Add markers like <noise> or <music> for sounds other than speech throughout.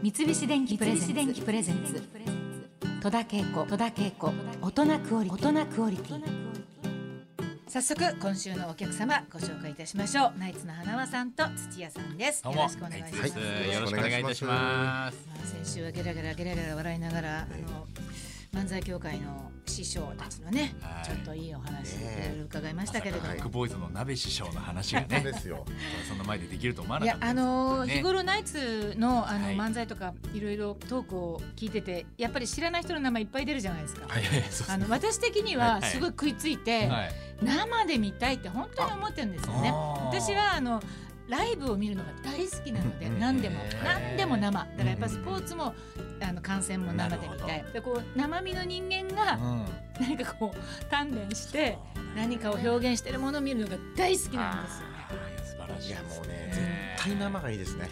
三菱電機プレゼンツ。戸田恵子。戸田恵子。大人クオリティ。大人クオリティ。早速今週のお客様ご紹介いたしましょう。ナイツの花輪さんと土屋さんです。よろしくお願いします、はい。よろしくお願いいたします。まあ先週はゲラゲラゲラゲラ笑いながら、あの漫才協会の師匠たちのね、はい。ちょっといいお話いねろいろ伺いましたけれども、バックボーイズの鍋師匠の話がね <laughs> ですよ。そんな前でできると思わないかったやあのーね。日頃ナイツのあの、はい。漫才とかいろいろトークを聞いててやっぱり知らない人の名前いっぱい出るじゃないですか。はい。はい。そうですあの私的にははい。すごい食いついて、はい。生で見たいって本当に思ってるんですよね。私はあのライブを見るのが大好きなのでうん何でも。何でも生。だからやっぱスポーツもあの観戦も生で見たないでこう生身の人間がうん。何かこう鍛錬して何かを表現してるものを見るのが大好きなんですよね。あー素晴らしい。いやもうねね絶対生がいいですね。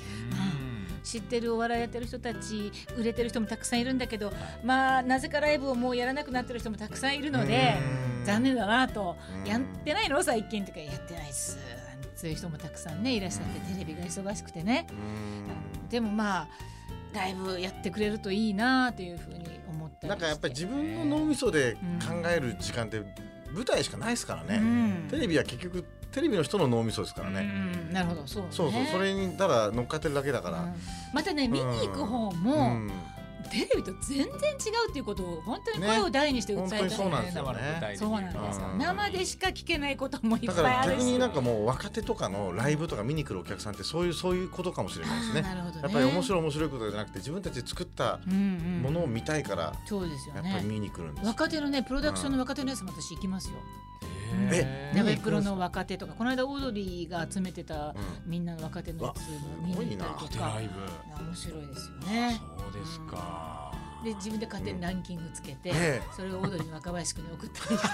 知ってるお笑いやってる人たち売れてる人もたくさんいるんだけどまあなぜかライブをもうやらなくなってる人もたくさんいるのでうん。残念だなとうん。やってないの？最近とかやってないっすそういう人もたくさんねいらっしゃってテレビが忙しくてね。うん。でもまあライブやってくれるといいなというふうに思って。なんかやっぱり自分の脳みそで考える時間って舞台しかないですからうね。ん。テレビは結局テレビの人の脳みそですからうね。んなるほど。そうね。そうそう。それにただ乗っかってるだけだかうん。ら。またね見に行く方うもんテレビと全然違うっていうことを本当に声を大にして訴えたい、ね。そうなんですよ生の舞台でそうなんですよ。うん。生でしか聞けないこともいっぱいあるし。逆になんかもう若手とかのライブとか見に来るお客さんってそういうそういうことかもしれないですね。なるほどね。やっぱり面白い面白いことじゃなくて自分たちで作ったうんうんものを見たいからそうですよね。やっぱり見に来るんです。若手のねプロダクションの若手のやつも私行きますよ、えナ見に行くんですか？ベプロの若手とかこの間オードリーが集めてたうん。みんなの若手のやつも見に行ったりとか。面白いですよね。そうですかで自分で勝手にランキングつけて、ええ。それをオードリーの若林君に送ったりして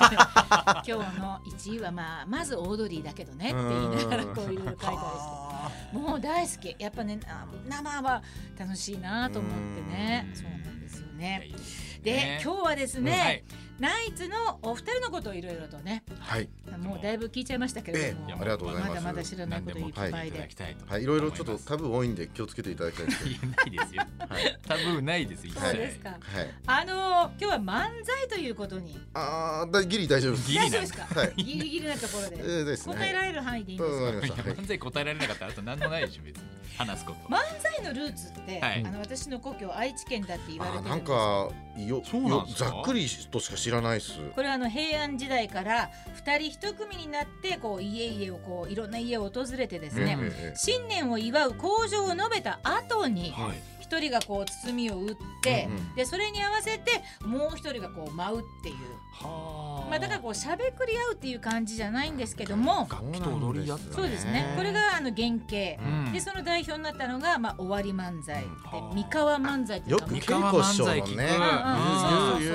<laughs> 今日の1位はまあまずオードリーだけどねって言いながらこういろいろ書いたりして。もう大好き。やっぱねあ生は楽しいなと思ってね。うん。そうなんですよね。いいで今日はですうんはねい、ナイツのお二人のことをいろいろとねはい。もうだいぶ聞いちゃいましたけれども、ええありがとうございます。まだまだ知らないこといっぱいで何ではい。い。ろいろちょっと思ますタブー多いんで気をつけていただきたいです <laughs> ないですよ。はいタブーないです一切。そうですか。はい。あのー今日は漫才ということに。ああだギリ大丈夫です。ギリですか、はい。ギリギリなところで、えーですね。答えられる範囲でいいんですか、漫才答えられなかったらあと何もないでしょ別に。話すこと。漫才のルーツって、はい。あの私の故郷愛知県だって言われてるんんですよかよそうなんよですか？ざっくりとしか知らないっす。これはあの平安時代から二人一組になってこう家々をこういろんな家を訪れてですね、新年を祝う口上を述べた後にはい一人がこう包みを打って、うんうん。でそれに合わせてもう一人がこう舞うっていう、はまあ、だからこうしゃべくり合うっていう感じじゃないんですけども楽器と踊りやってそうですね。これがあの原型、うん。でその代表になったのが、まあ、終わり漫才、うん。ではあ。三河漫才っていうよく稽古師匠のね、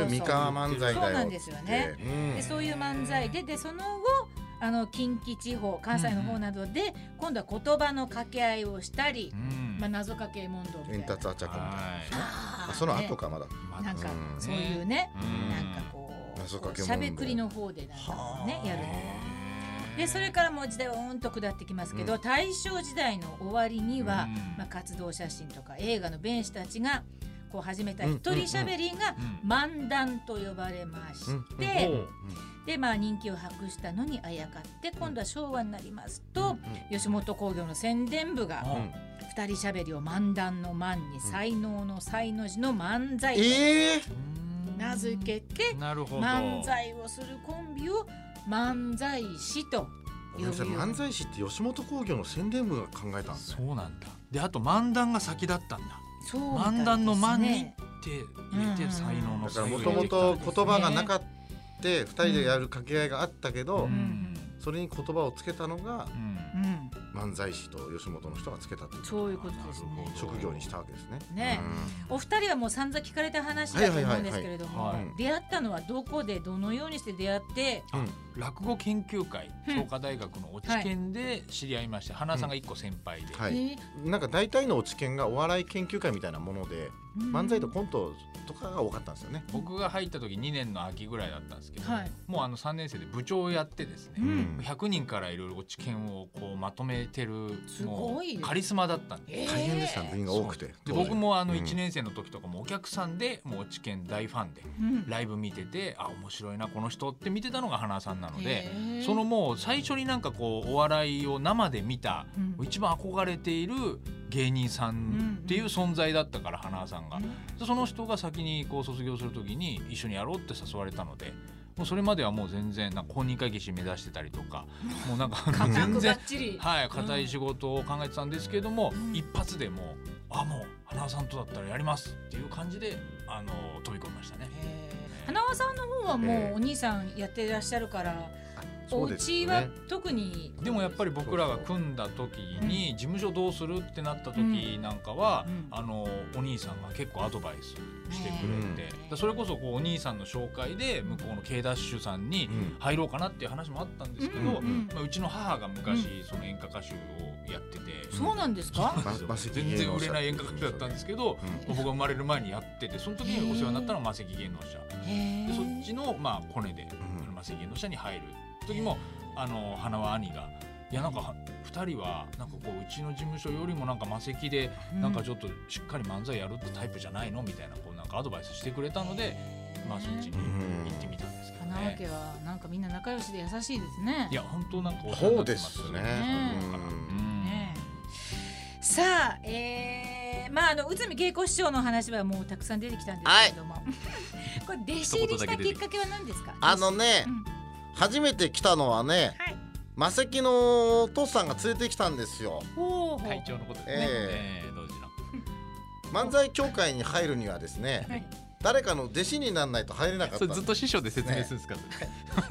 三河漫才だよ。そうなんですよね。うん。でそういう漫才ででその後あの近畿地方関西の方などで、今度は言葉の掛け合いをしたり、うん。まあ、謎かけ問答みたいな。その後ね。かまだ。まなんかうん。そういうね、うん。なんかこうしゃべくりの方でなんかねやるでそれからもう時代はうんと下ってきますけど、うん。大正時代の終わりには、うん。まあ、活動写真とか映画の弁士たちがこう始めた一人しゃべりがうん。漫談と呼ばれまして、でまあ人気を博したのにあやかって今度は昭和になりますと、吉本興業の宣伝部がうん。二人しゃべりを漫談の漫に才能の才の字の漫才とええ名付けて漫才をするコンビを漫才師とごめんなさい漫才師って吉本興業の宣伝部が考えた。そうなんだ。であと漫談が先だったんだ。そうね。漫談の漫にって入れて才能のだからもともと言葉がなかった二人でやる掛け合いがあったけど、それに言葉をつけたのが漫才師と吉本の人がつけたという。そういうことですね。職業にしたわけですね。ね。お二人はもう散々聞かれた話だと思うんですけれどもはいはいはい。出会ったのはどこでどのようにして出会って？落語研究会うん。創価大学の落ち研で知り合いまして花さんが一個先輩で。なんか大体の落ち研がお笑い研究会みたいなものでうん。漫才とコントとかが多かったんですよね。僕が入った時2年の秋ぐらいだったんですけど、はい。もうあの3年生で部長をやってですね、うん。100人からいろいろ落ち研をこうまとめてるすもごいカリスマだったんで。えー大変でした部員が多くて。で僕もあのうん1年生の時とかもお客さんでもう落ち研大ファンでうん。ライブ見ててあ面白いなこの人って見てたのが花さんなのでそのもう最初になんかこうお笑いを生で見たうん。一番憧れている芸人さんっていう存在だったから花さんが。でその人が先にこう卒業する時に一緒にやろうって誘われたのでもうそれまではもう全然なんか公認会計士目指してたりとかもうなんか <laughs> 全然はい硬い仕事を考えてたんですけども、うん。一発でもうあもう花輪さんとだったらやりますっていう感じであの飛び込みましたね。花輪さんの方はもええうお兄さんやってらっしゃるから、お家はね。特に。でもやっぱり僕らが組んだ時に事務所どうするってなった時なんかは、うん。あのお兄さんが結構アドバイスしてくれうん。て、だそれこそこうお兄さんの紹介で向こうの K ダッシュさんにうん。入ろうかなっていう話もあったんですけど、うんうんまあ、うちの母が昔その演歌歌手をやってて、そうなんですか、全然売れない芸演歌歌手だったんですけど、僕が生まれる前にやっててその時にお世話になったのがマセキ芸能者。でそっちのまあコネで、ん。あのマセキ芸能者に入る。時もあの花輪兄がいやなんか2人はなんかこううちの事務所よりもなんかマセキでなんかちょっとしっかり漫才やるってタイプじゃないの？みたいなこうなんかアドバイスしてくれたので、まあそっちに行ってみたんですけど花輪ね。家はなんかみんな仲良しで優しいですね。いや本当なんかそうですね。ねさあ、えー、まああの内海恵子師匠の話はもうたくさん出てきたんですけれども、<laughs> これ弟子入りしたきっかけは何ですか？あのねうん。初めて来たのはね、はいマセキのお父さんが連れてきたんですよ。会長のことですね。えええ同時の。漫才協会に入るにはですね、はい誰かの弟子にならないと入れなかったんです。と師匠で説明するんですか？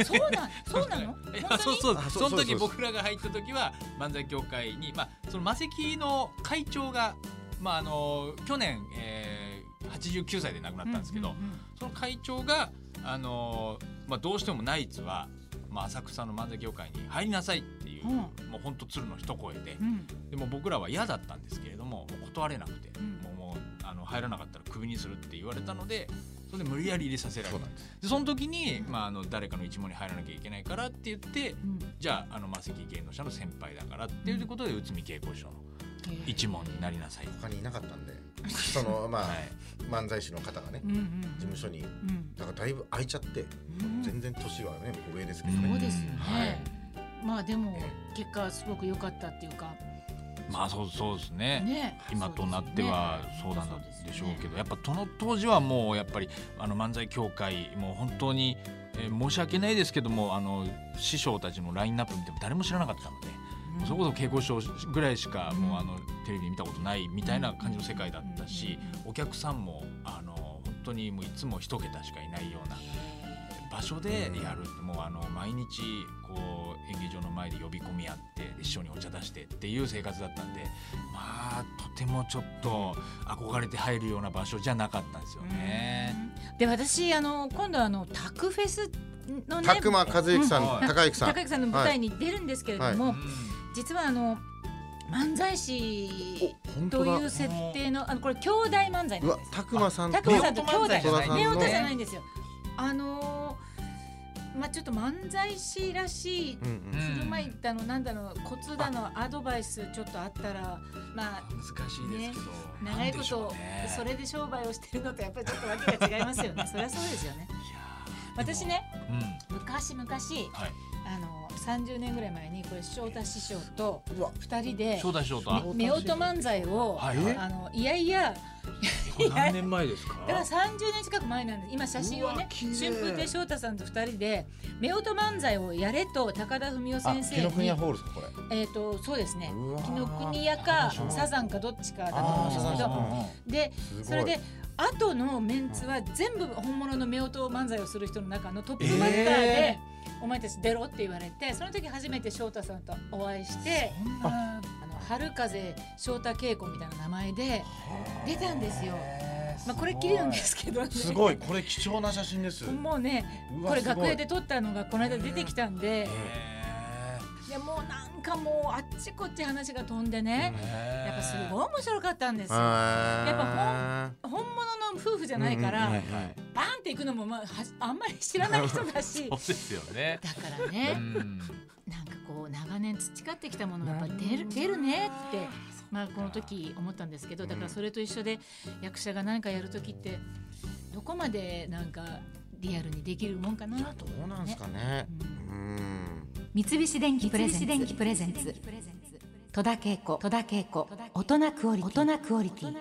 そうなんそうなの？いや本当に？そうそうあそうその時僕らが入った時は漫才協会にまあそのマセキの会長がまああの去年、えー、89歳で亡くなったんですけど、うんうんその会長があのまあどうしてもナイツはまあ浅草の漫才協会に入りなさいっていう、うん。もう本当鶴の一声で。う、ん。でも僕らは嫌だったんですけれども断れなくて、うん。もうもうあの入らなかったらクビにするって言われたのでそれで無理やり入れさせられた。でその時に、まあ、あの誰かの一門に入らなきゃいけないからって言ってうん。じゃああのマセキ芸能者の先輩だからっていうことで内海恵子師匠の一門になりなさい。他にいなかったんで、その <laughs> まあ、はい、漫才師の方がねうんうん事務所に。うん。だからだいぶ空いちゃって、うん。全然年はね上ですけど。ん。ね。そうですよね、はい。まあでもえ結果すごく良かったっていうか。まあそうそうですね。ね。今となってはそうなんでしょうけどやっぱその当時はもうやっぱりあの漫才協会もう本当に、えー申し訳ないですけどもあの師匠たちのラインナップ見ても誰も知らなかったので。それこそ稽古師匠ぐらいしかうん。もうあのテレビで見たことないみたいな感じの世界だったしお客さんもあの本当にもういつも一桁しかいないような場所でやるもうあの毎日こう演芸場の前で呼び込み合って師匠にお茶出してっていう生活だったんでまあとてもちょっと憧れて入るような場所じゃなかったんですよね。うん。で私あの今度あのタクフェスのね拓磨和之さん、うん。高之さん。高木さんの舞台に出るんですけれども、うん実はあの漫才師という設定のあのこれ兄弟漫才なんです。拓磨さんと拓磨さんと兄弟戸田さんの目音じゃないんですよ。あのーまあちょっと漫才師らしいうんうんうん振る舞いだのなんだのコツだのアドバイスちょっとあったらまあ難しいですけど、長いことねそれで商売をしてるのとやっぱりちょっとわけが違いますよね。そりゃそうですよね。私ねでも昔々はいあの30年ぐらい前にこれ翔太師匠とうわ。2人で正太師匠と夫婦漫才を、はい。はいあのいやいや何年前ですか？<laughs> だから30年近く前なんです。今写真をね春風亭昇太さんと2人で夫婦漫才をやれと高田文夫先生あ紀ノ国に屋ホールですかこれ？えっ、とそうですね。紀ノ国屋かうんサザンかどっちかだと思うんですけど。でそれで後のメンツは全部本物の夫婦漫才をする人の中のトップバッターで、えお前たち出ろって言われてその時初めて翔太さんとお会いしてあの春風翔太稽古みたいな名前で出たんですよ。まあこれっきりなんですけどね。すごい。これ貴重な写真です。もうねこれ楽屋で撮ったのがこの間出てきたんで。へいやもう何なんかもうあっちこっち話が飛んでね、やっぱすごい面白かったんですよ。や本物の夫婦じゃないから、うんうんはいはい。バーンっていくのも、まあ、はあんまり知らない人だし。<laughs> そうですよね。だからうね、ん。なんかこう長年培ってきたものがやっぱり出る出るねって、まあ、この時思ったんですけどだからそれと一緒で役者が何かやる時ってどこまでなんかリアルにできるもんかなと。どうなんですかね。うん。三菱電機プレゼンツ。戸田恵子。大人クオリティ